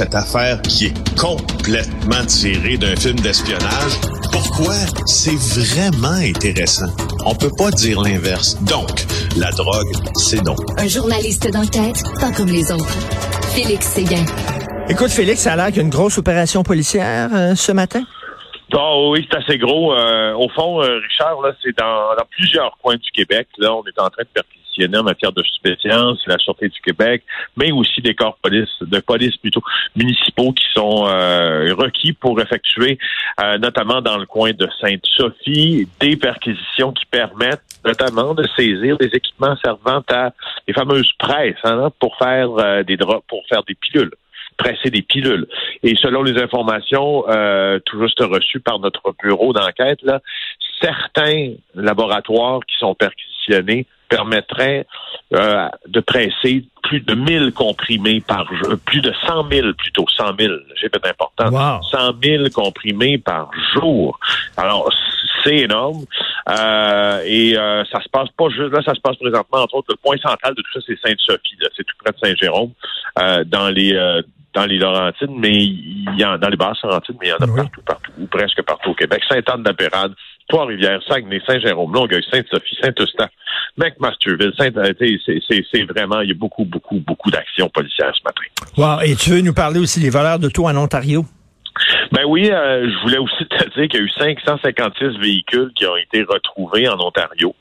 cette affaire qui est complètement tirée d'un film d'espionnage. Pourquoi? C'est vraiment intéressant? On peut pas dire l'inverse. Donc, la drogue, c'est non. Un journaliste d'enquête, pas comme les autres. Félix Séguin. Écoute, Félix, ça a l'air qu'il y a une grosse opération policière euh, ce matin. Oh, oui, c'est assez gros. Euh, au fond, euh, Richard, là, c'est dans, dans, plusieurs coins du Québec. Là, on est en train de en matière de stupéfiants, la Sûreté du Québec, mais aussi des corps police, de police plutôt municipaux qui sont euh, requis pour effectuer, notamment dans le coin de Sainte-Sophie, des perquisitions qui permettent notamment de saisir des équipements servant à les fameuses presses hein, pour faire des drops, pour faire des pilules presser des pilules. Et selon les informations euh, tout juste reçues par notre bureau d'enquête, certains laboratoires qui sont perquisitionnés permettraient euh, de presser plus de 1000 comprimés par jour, plus de 100 000 plutôt, 100 000, j'ai fait important, 100 000 comprimés par jour. Alors, c'est énorme. Euh, et euh, ça se passe pas juste là, ça se passe présentement, entre autres, le point central de tout ça, c'est Sainte-Sophie. C'est tout près de Saint-Jérôme, euh, dans les dans les Laurentides, mais il y en dans les basses Laurentides, mais il y en a partout, partout, ou presque partout au Québec. Sainte-Anne-de-Pérade, Trois-Rivières, Saguenay, Saint-Jérôme, Longueuil, Sainte-Sophie, Saint-Eustache, McMasterville, Saint c'est vraiment, il y a beaucoup, beaucoup, beaucoup d'actions policières ce matin. Wow. Et tu veux nous parler aussi des voleurs d'auto en Ontario? Ben oui, euh, je voulais aussi te dire qu'il y a eu 556 véhicules qui ont été retrouvés en Ontario,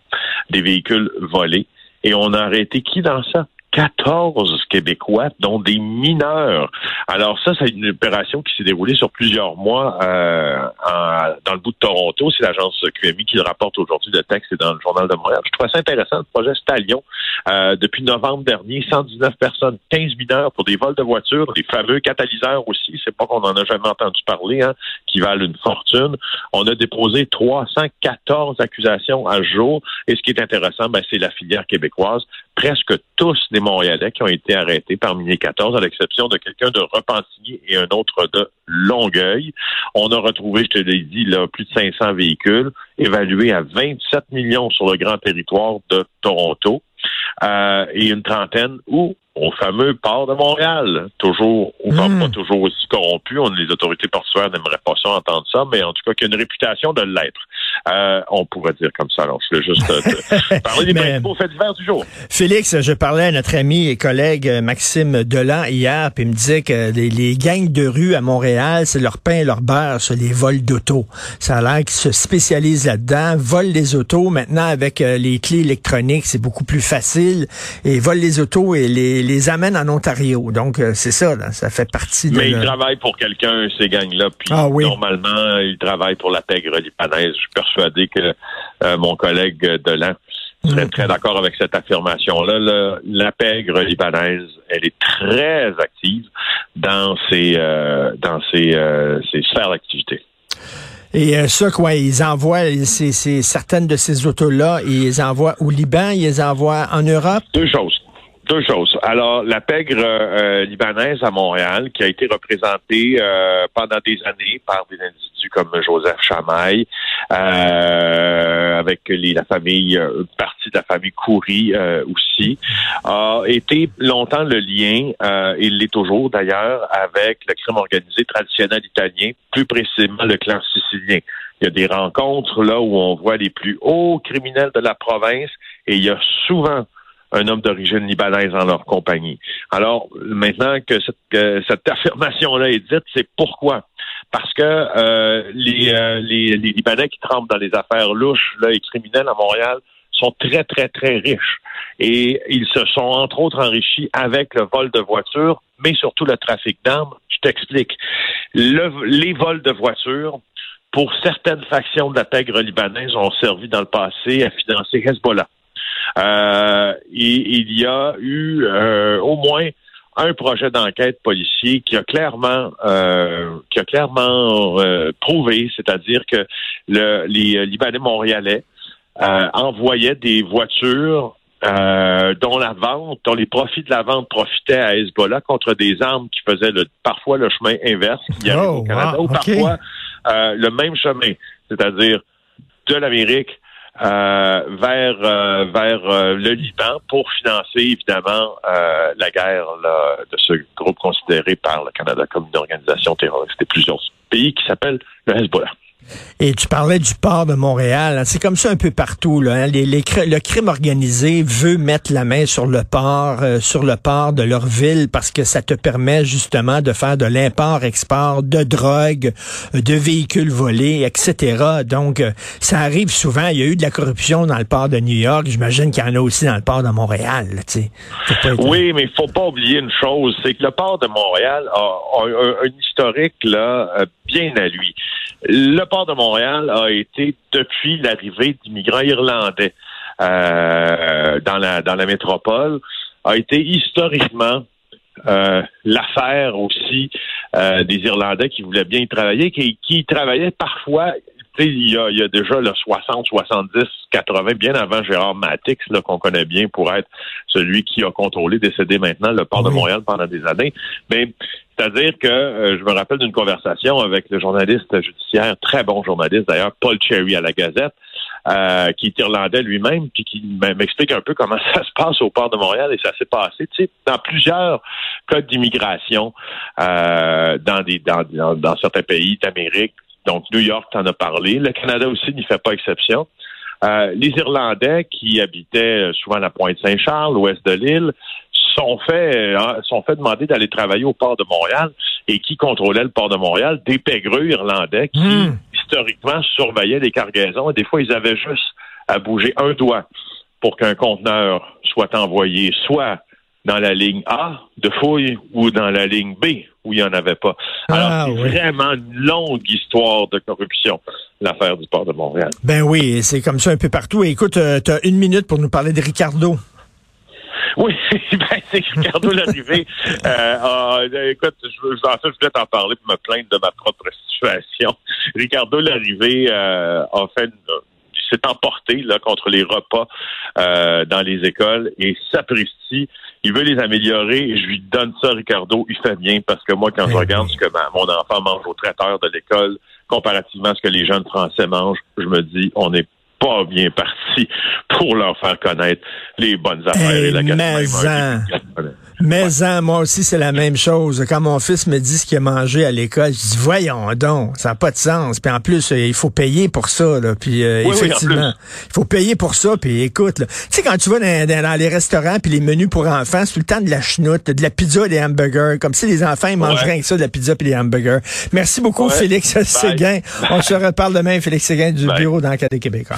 des véhicules volés. Et on a arrêté qui dans ça? 14 Québécois, dont des mineurs. Alors ça, c'est une opération qui s'est déroulée sur plusieurs mois euh, dans le bout de Toronto. C'est l'agence QMI qui le rapporte aujourd'hui. Le texte dans le Journal de Montréal. Je trouve ça intéressant, le projet Stallion. Euh, depuis novembre dernier, 119 personnes, 15 mineurs pour des vols de voitures, des fameux catalyseurs aussi. C'est pas qu'on en a jamais entendu parler, hein, qui valent une fortune. On a déposé 314 accusations à jour. Et ce qui est intéressant, ben, c'est la filière québécoise. Presque tous des Montréalais qui ont été arrêtés parmi les 14, à l'exception de quelqu'un de Repentigny et un autre de Longueuil. On a retrouvé, je te l'ai dit, plus de 500 véhicules évalués à 27 millions sur le grand territoire de Toronto. Euh, et une trentaine où au fameux port de Montréal. Toujours, ou hmm. pas toujours aussi corrompu. On, les autorités portuaires n'aimeraient pas ça entendre ça, mais en tout cas, qu'il y a une réputation de l'être. Euh, on pourrait dire comme ça. Alors, je voulais juste euh, parler des principaux faits divers du jour. Félix, je parlais à notre ami et collègue euh, Maxime Delan hier, puis il me disait que les, gangs de rue à Montréal, c'est leur pain et leur beurre, c'est les vols d'auto. Ça a l'air qu'ils se spécialisent là-dedans, volent les autos. Maintenant, avec les clés électroniques, c'est beaucoup plus facile. Et volent les autos et les les amène en Ontario. Donc, euh, c'est ça, ça fait partie de... Mais ils travaillent pour quelqu'un, ces gangs-là, puis ah normalement, ils travaillent pour la pègre libanaise. Je suis persuadé que euh, mon collègue Delan serait très d'accord avec cette affirmation-là. La pègre libanaise, elle est très active dans ses, euh, dans ses, ses sphères d'activité. Et ça, quoi, ils envoient certaines de ces autos-là, ils les envoient au Liban, ils les envoient en Europe? Deux choses. Deux choses. Alors, la pègre euh, libanaise à Montréal, qui a été représentée euh, pendant des années par des individus comme Joseph Chamaille, euh, avec les, la famille, une partie de la famille Coury aussi, a été longtemps le lien, et il l'est toujours d'ailleurs, avec le crime organisé traditionnel italien, plus précisément le clan sicilien. Il y a des rencontres là où on voit les plus hauts criminels de la province et il y a souvent un homme d'origine libanaise en leur compagnie. Alors, maintenant que cette, affirmation-là est dite, c'est pourquoi? Parce que euh, les, euh, les, Libanais qui trempent dans les affaires louches là, et criminelles à Montréal sont très, très, très riches. Et ils se sont, entre autres, enrichis avec le vol de voitures, mais surtout le trafic d'armes. Je t'explique. Le, les vols de voitures, pour certaines factions de la pègre libanaise, ont servi dans le passé à financer Hezbollah. Euh, il y a eu euh, au moins un projet d'enquête policier qui a clairement euh, qui a clairement prouvé, c'est-à-dire que le, les Libanais montréalais envoyaient des voitures dont la vente, dont les profits de la vente profitaient à Hezbollah contre des armes qui faisaient le, parfois le chemin inverse qui arrive au oh, Canada, ou parfois le même chemin, c'est-à-dire de l'Amérique euh, vers euh, vers euh, le Liban pour financer évidemment la guerre de ce groupe considéré par le Canada comme une organisation terroriste et plusieurs pays qui s'appelle le Hezbollah. Et tu parlais du port de Montréal. C'est comme ça un peu partout. Là, hein. le crime organisé veut mettre la main sur le port, euh, sur le port de leur ville parce que ça te permet justement de faire de l'import-export de drogue, euh, de véhicules volés, etc. Donc, euh, ça arrive souvent. Il y a eu de la corruption dans le port de New York. J'imagine qu'il y en a aussi dans le port de Montréal. Oui, mais il faut pas oublier une chose, c'est que le port de Montréal a, un, historique là bien à lui. Le port de Montréal a été, depuis l'arrivée d'immigrants irlandais euh, dans, la, métropole, a été historiquement euh, l'affaire aussi euh, des Irlandais qui voulaient bien y travailler, qui, qui travaillaient parfois il y, a, il y a déjà le 60, 70, 80, bien avant Gérard Matix, qu'on connaît bien pour être celui qui a contrôlé, décédé maintenant, le port de Montréal pendant des années. Mais c'est-à-dire que euh, je me rappelle d'une conversation avec le journaliste judiciaire, très bon journaliste d'ailleurs, Paul Cherry à la Gazette, euh, qui est irlandais lui-même, puis qui m'explique un peu comment ça se passe au port de Montréal et ça s'est passé, tu sais, dans plusieurs cas d'immigration euh, dans des dans, dans, certains pays d'Amérique. Donc New York t'en a parlé, le Canada aussi n'y fait pas exception. les Irlandais qui habitaient souvent à la Pointe Saint-Charles, l'ouest de l'île, sont fait, euh, sont fait demander d'aller travailler au port de Montréal. Et qui contrôlait le port de Montréal? Des pégreux irlandais qui, hmm. historiquement, surveillaient les cargaisons. Et des fois, ils avaient juste à bouger un doigt pour qu'un conteneur soit envoyé soit dans la ligne A de fouille ou dans la ligne B où il n'y en avait pas. Alors, ah, c'est vraiment une longue histoire de corruption, l'affaire du port de Montréal. Ben oui, c'est comme ça un peu partout. écoute, euh, tu as une minute pour nous parler de Ricardo. Oui, ben, c'est Ricardo Larrivé. Euh, écoute, je, en fait, je voulais t'en parler pour me plaindre de ma propre situation. Ricardo Larrivé euh, a fait s'est emporté là contre les repas euh, dans les écoles et s'apprécie. Il veut les améliorer. Je lui donne ça, Ricardo. Il fait bien parce que moi, quand je ben regarde ce que mon enfant mange au traiteur de l'école, comparativement à ce que les jeunes Français mangent, je me dis, on est pas bien parti pour leur faire connaître les bonnes affaires et la gastronomie. Mais hein, moi aussi, c'est la même chose. Quand mon fils me dit ce qu'il a mangé à l'école, je dis, voyons donc, ça n'a pas de sens. Puis en plus, euh, il faut payer pour ça. Là. Puis euh, effectivement, il faut payer pour ça. Puis écoute, tu sais, quand tu vas dans, les restaurants, puis les menus pour enfants, c'est tout le temps de la chenoute, de la pizza et des hamburgers. Comme si les enfants ils mangeraient que ça, de la pizza et des hamburgers. Merci beaucoup, Félix Séguin. On se reparle demain, Félix Séguin du bureau d'enquête des Québécois.